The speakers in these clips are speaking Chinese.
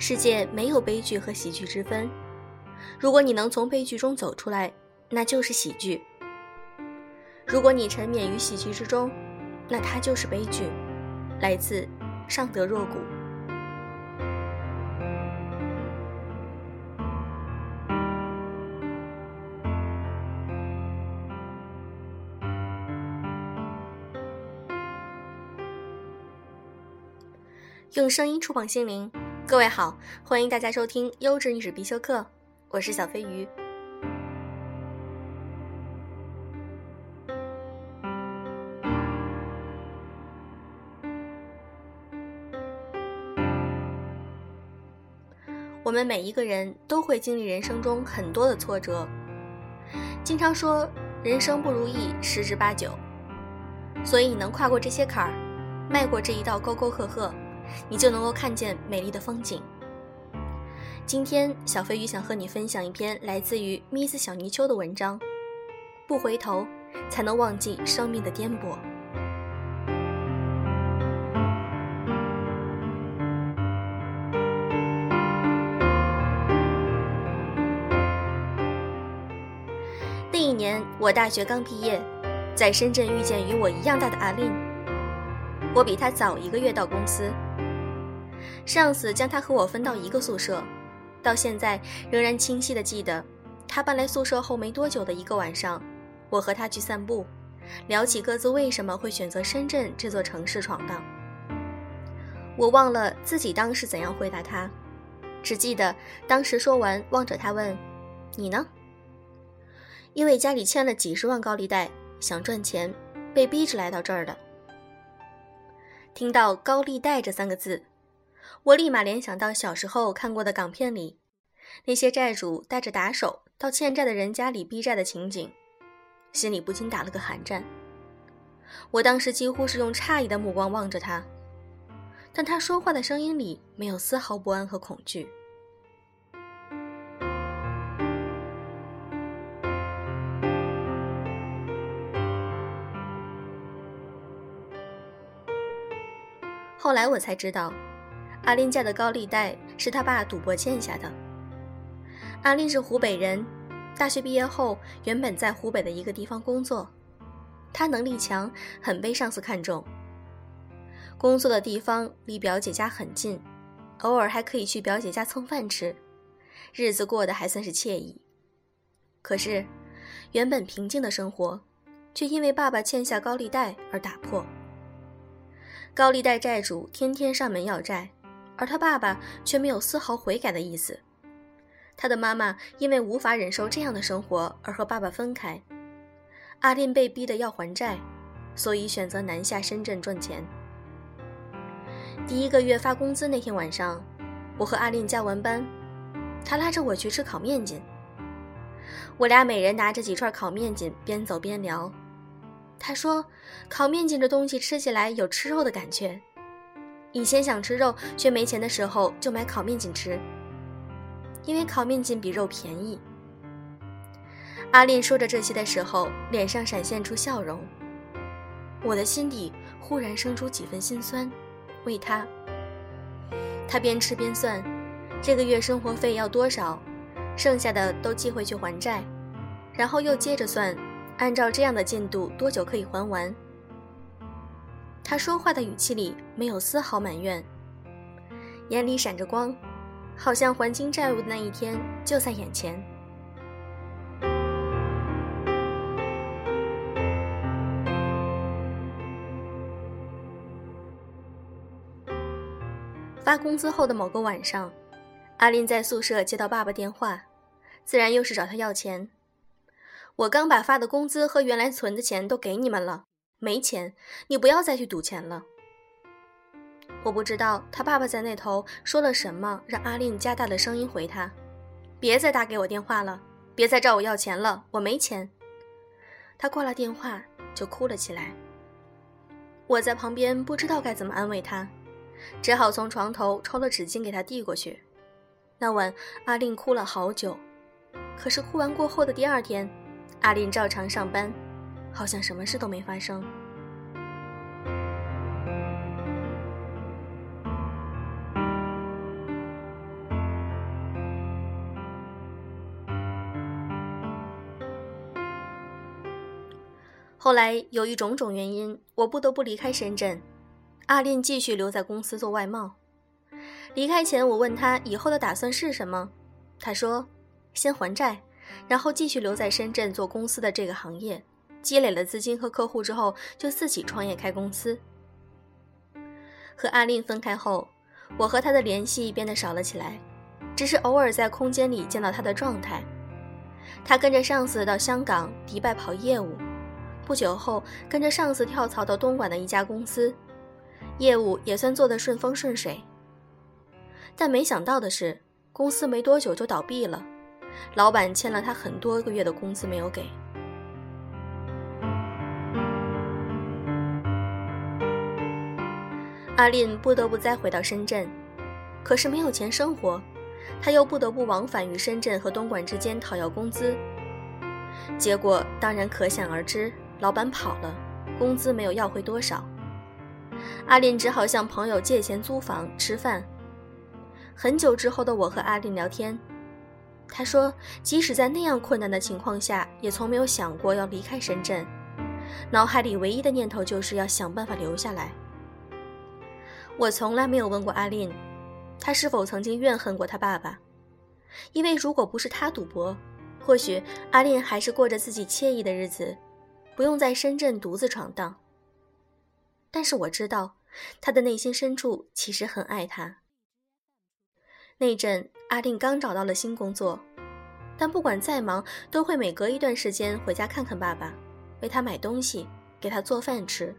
世界没有悲剧和喜剧之分。如果你能从悲剧中走出来，那就是喜剧；如果你沉湎于喜剧之中，那它就是悲剧。来自尚德若谷。用声音触碰心灵，各位好，欢迎大家收听优质历史必修课，我是小飞鱼。我们每一个人都会经历人生中很多的挫折，经常说人生不如意十之八九，所以你能跨过这些坎儿，迈过这一道沟沟壑壑。你就能够看见美丽的风景。今天，小飞鱼想和你分享一篇来自于咪子小泥鳅的文章。不回头，才能忘记生命的颠簸。那一年，我大学刚毕业，在深圳遇见与我一样大的阿令。我比他早一个月到公司。上司将他和我分到一个宿舍，到现在仍然清晰地记得，他搬来宿舍后没多久的一个晚上，我和他去散步，聊起各自为什么会选择深圳这座城市闯荡。我忘了自己当时怎样回答他，只记得当时说完，望着他问：“你呢？”因为家里欠了几十万高利贷，想赚钱，被逼着来到这儿的。听到“高利贷”这三个字。我立马联想到小时候看过的港片里，那些债主带着打手到欠债的人家里逼债的情景，心里不禁打了个寒战。我当时几乎是用诧异的目光望着他，但他说话的声音里没有丝毫不安和恐惧。后来我才知道。阿林家的高利贷是他爸赌博欠下的。阿林是湖北人，大学毕业后原本在湖北的一个地方工作，他能力强，很被上司看重。工作的地方离表姐家很近，偶尔还可以去表姐家蹭饭吃，日子过得还算是惬意。可是，原本平静的生活，却因为爸爸欠下高利贷而打破。高利贷债主天天上门要债。而他爸爸却没有丝毫悔改的意思。他的妈妈因为无法忍受这样的生活而和爸爸分开。阿令被逼的要还债，所以选择南下深圳赚钱。第一个月发工资那天晚上，我和阿令加完班，他拉着我去吃烤面筋。我俩每人拿着几串烤面筋，边走边聊。他说：“烤面筋这东西吃起来有吃肉的感觉。”以前想吃肉却没钱的时候，就买烤面筋吃，因为烤面筋比肉便宜。阿令说着这些的时候，脸上闪现出笑容，我的心底忽然生出几分心酸，为他。他边吃边算，这个月生活费要多少，剩下的都寄回去还债，然后又接着算，按照这样的进度，多久可以还完？他说话的语气里没有丝毫埋怨，眼里闪着光，好像还清债务的那一天就在眼前。发工资后的某个晚上，阿林在宿舍接到爸爸电话，自然又是找他要钱。我刚把发的工资和原来存的钱都给你们了。没钱，你不要再去赌钱了。我不知道他爸爸在那头说了什么，让阿令加大了声音回他：“别再打给我电话了，别再找我要钱了，我没钱。”他挂了电话就哭了起来。我在旁边不知道该怎么安慰他，只好从床头抽了纸巾给他递过去。那晚阿令哭了好久，可是哭完过后的第二天，阿令照常上班。好像什么事都没发生。后来由于种种原因，我不得不离开深圳，阿令继续留在公司做外贸。离开前我问他以后的打算是什么，他说先还债，然后继续留在深圳做公司的这个行业。积累了资金和客户之后，就自己创业开公司。”和阿令分开后，我和他的联系变得少了起来，只是偶尔在空间里见到他的状态。他跟着上司到香港、迪拜跑业务，不久后跟着上司跳槽到东莞的一家公司。业务也算做得顺风顺水，但没想到的是，公司没多久就倒闭了，老板欠了他很多个月的工资没有给。阿令不得不再回到深圳，可是没有钱生活，他又不得不往返于深圳和东莞之间讨要工资，结果当然可想而知，老板跑了，工资没有要回多少。阿令只好向朋友借钱租房吃饭。很久之后的我和阿令聊天，他说，即使在那样困难的情况下，也从没有想过要离开深圳，脑海里唯一的念头就是要想办法留下来。我从来没有问过阿令，他是否曾经怨恨过他爸爸，因为如果不是他赌博，或许阿令还是过着自己惬意的日子，不用在深圳独自闯荡。但是我知道，他的内心深处其实很爱他。那阵，阿令刚找到了新工作，但不管再忙，都会每隔一段时间回家看看爸爸，为他买东西，给他做饭吃。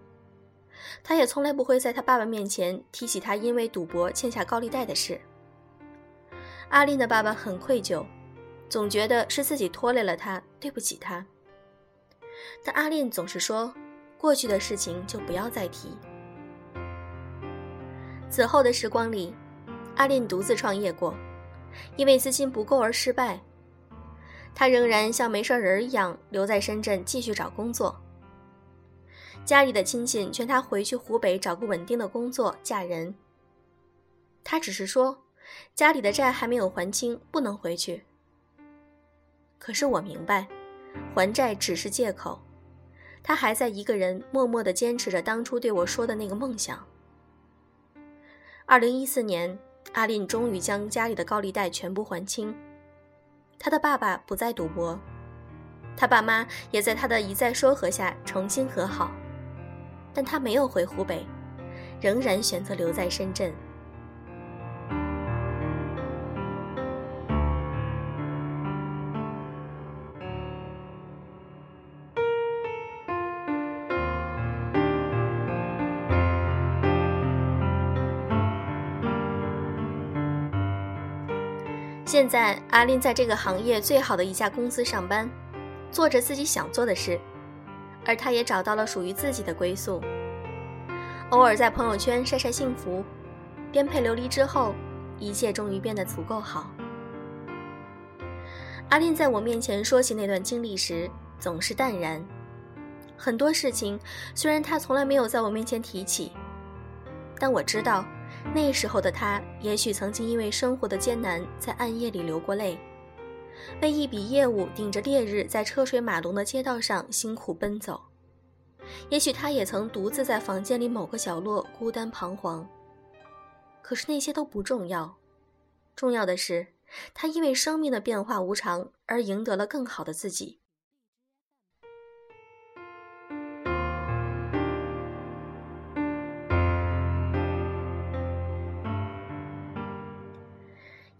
他也从来不会在他爸爸面前提起他因为赌博欠下高利贷的事。阿令的爸爸很愧疚，总觉得是自己拖累了他，对不起他。但阿令总是说。过去的事情就不要再提。此后的时光里，阿令独自创业过，因为资金不够而失败。他仍然像没事人一样留在深圳继续找工作。家里的亲戚劝他回去湖北找个稳定的工作嫁人。他只是说，家里的债还没有还清，不能回去。可是我明白，还债只是借口。他还在一个人默默地坚持着当初对我说的那个梦想。二零一四年，阿令终于将家里的高利贷全部还清，他的爸爸不再赌博，他爸妈也在他的一再说和下重新和好，但他没有回湖北，仍然选择留在深圳。现在，阿林在这个行业最好的一家公司上班，做着自己想做的事，而他也找到了属于自己的归宿。偶尔在朋友圈晒晒幸福，颠沛流离之后，一切终于变得足够好。阿令在我面前说起那段经历时，总是淡然。很多事情，虽然他从来没有在我面前提起，但我知道。那时候的他，也许曾经因为生活的艰难，在暗夜里流过泪，为一笔业务顶着烈日，在车水马龙的街道上辛苦奔走。也许他也曾独自在房间里某个角落孤单彷徨。可是那些都不重要，重要的是，他因为生命的变化无常而赢得了更好的自己。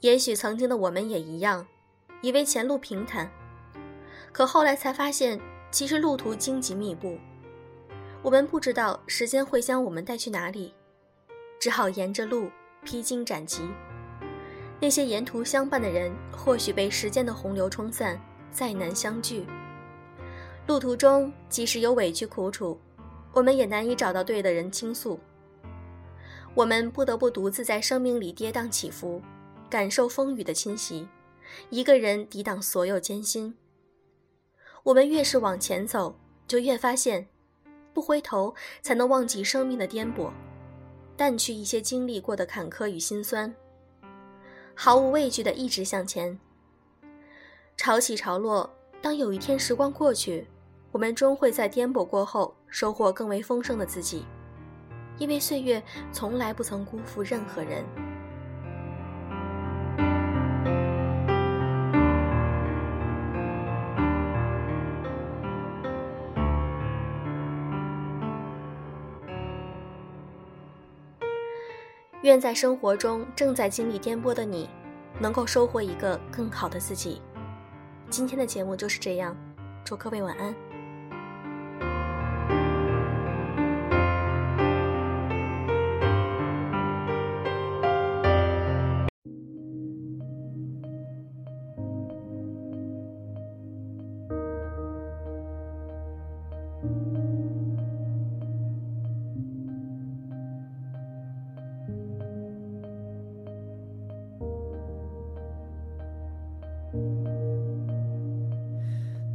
也许曾经的我们也一样，以为前路平坦，可后来才发现，其实路途荆棘密布。我们不知道时间会将我们带去哪里，只好沿着路披荆斩棘。那些沿途相伴的人，或许被时间的洪流冲散，再难相聚。路途中，即使有委屈苦楚，我们也难以找到对的人倾诉。我们不得不独自在生命里跌宕起伏。感受风雨的侵袭，一个人抵挡所有艰辛。我们越是往前走，就越发现，不回头才能忘记生命的颠簸，淡去一些经历过的坎坷与心酸，毫无畏惧的一直向前。潮起潮落，当有一天时光过去，我们终会在颠簸过后收获更为丰盛的自己，因为岁月从来不曾辜负任何人。愿在生活中正在经历颠簸的你，能够收获一个更好的自己。今天的节目就是这样，祝各位晚安。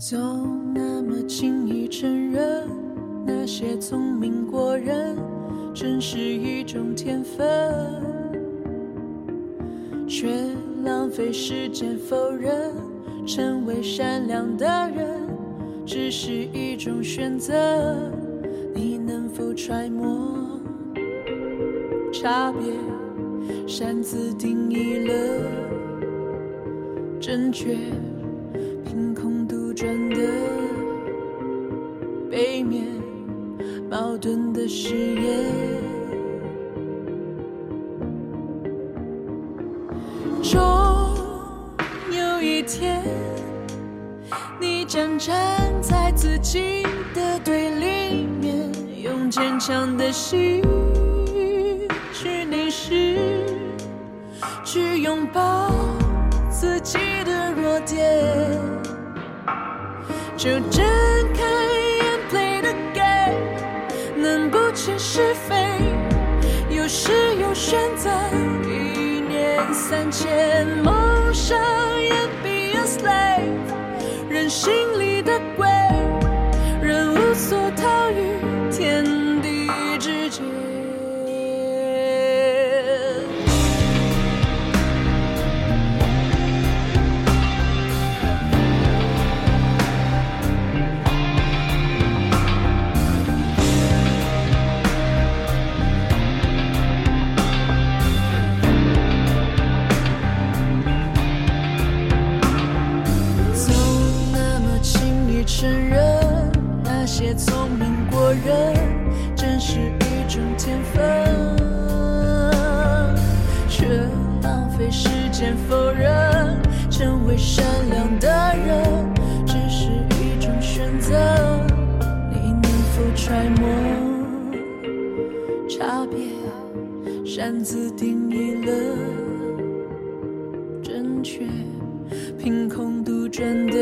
总那么轻易承认，那些聪明过人，真是一种天分，却浪费时间否认，成为善良的人，只是一种选择。你能否揣摩差别？擅自定义了正确。转的背面，矛盾的誓言。终有一天，你将站在自己的对立面，用坚强的心去凝视，去拥抱自己的弱点。就睁开眼，play the game，能不切是非，有时有选择，一念三千，梦想也 be a slave，人心里的鬼，人无所承认那些聪明过人真是一种天分，却浪费时间否认，成为善良的人只是一种选择，你能否揣摩差别，擅自定义了正确，凭空杜撰的。